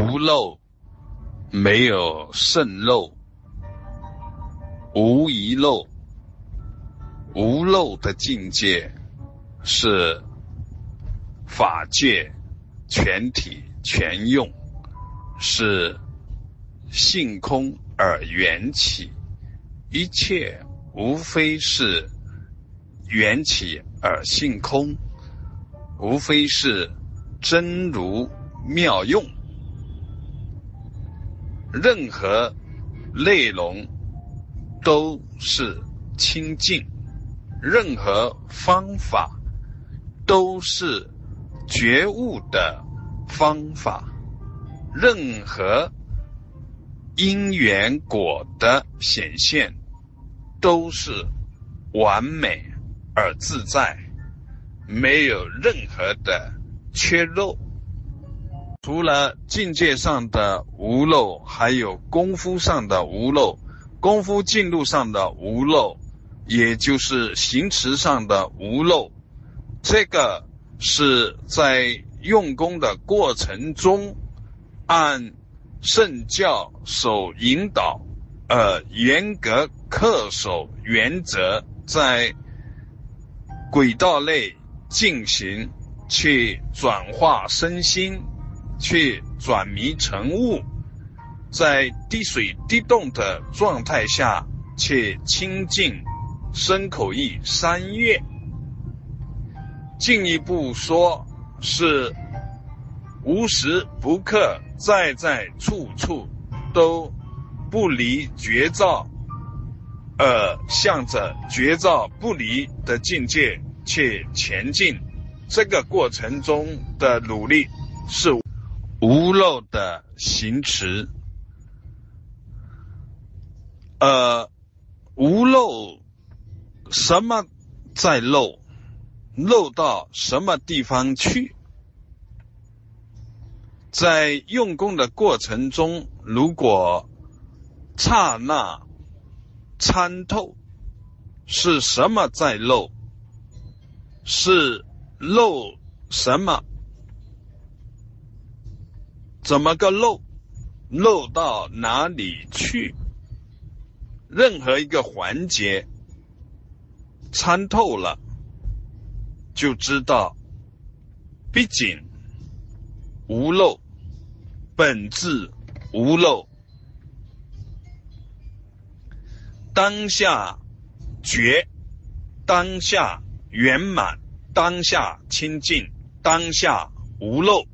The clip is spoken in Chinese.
无漏，没有渗漏，无遗漏。无漏的境界是法界全体全用，是性空而缘起，一切无非是缘起而性空，无非是真如妙用，任何内容都是清净。任何方法都是觉悟的方法，任何因缘果的显现都是完美而自在，没有任何的缺漏。除了境界上的无漏，还有功夫上的无漏，功夫进入上的无漏。也就是行持上的无漏，这个是在用功的过程中，按圣教所引导，呃，严格恪守原则，在轨道内进行，去转化身心，去转迷成悟，在滴水滴动的状态下去清净。身口意三月，进一步说是无时不刻，在在处处都不离绝照，而，向着绝照不离的境界去前进。这个过程中的努力是无漏的行持，呃，无漏。什么在漏？漏到什么地方去？在用功的过程中，如果刹那参透，是什么在漏？是漏什么？怎么个漏？漏到哪里去？任何一个环节。参透了，就知道，毕竟无漏，本质无漏，当下觉，当下圆满，当下清净，当下无漏。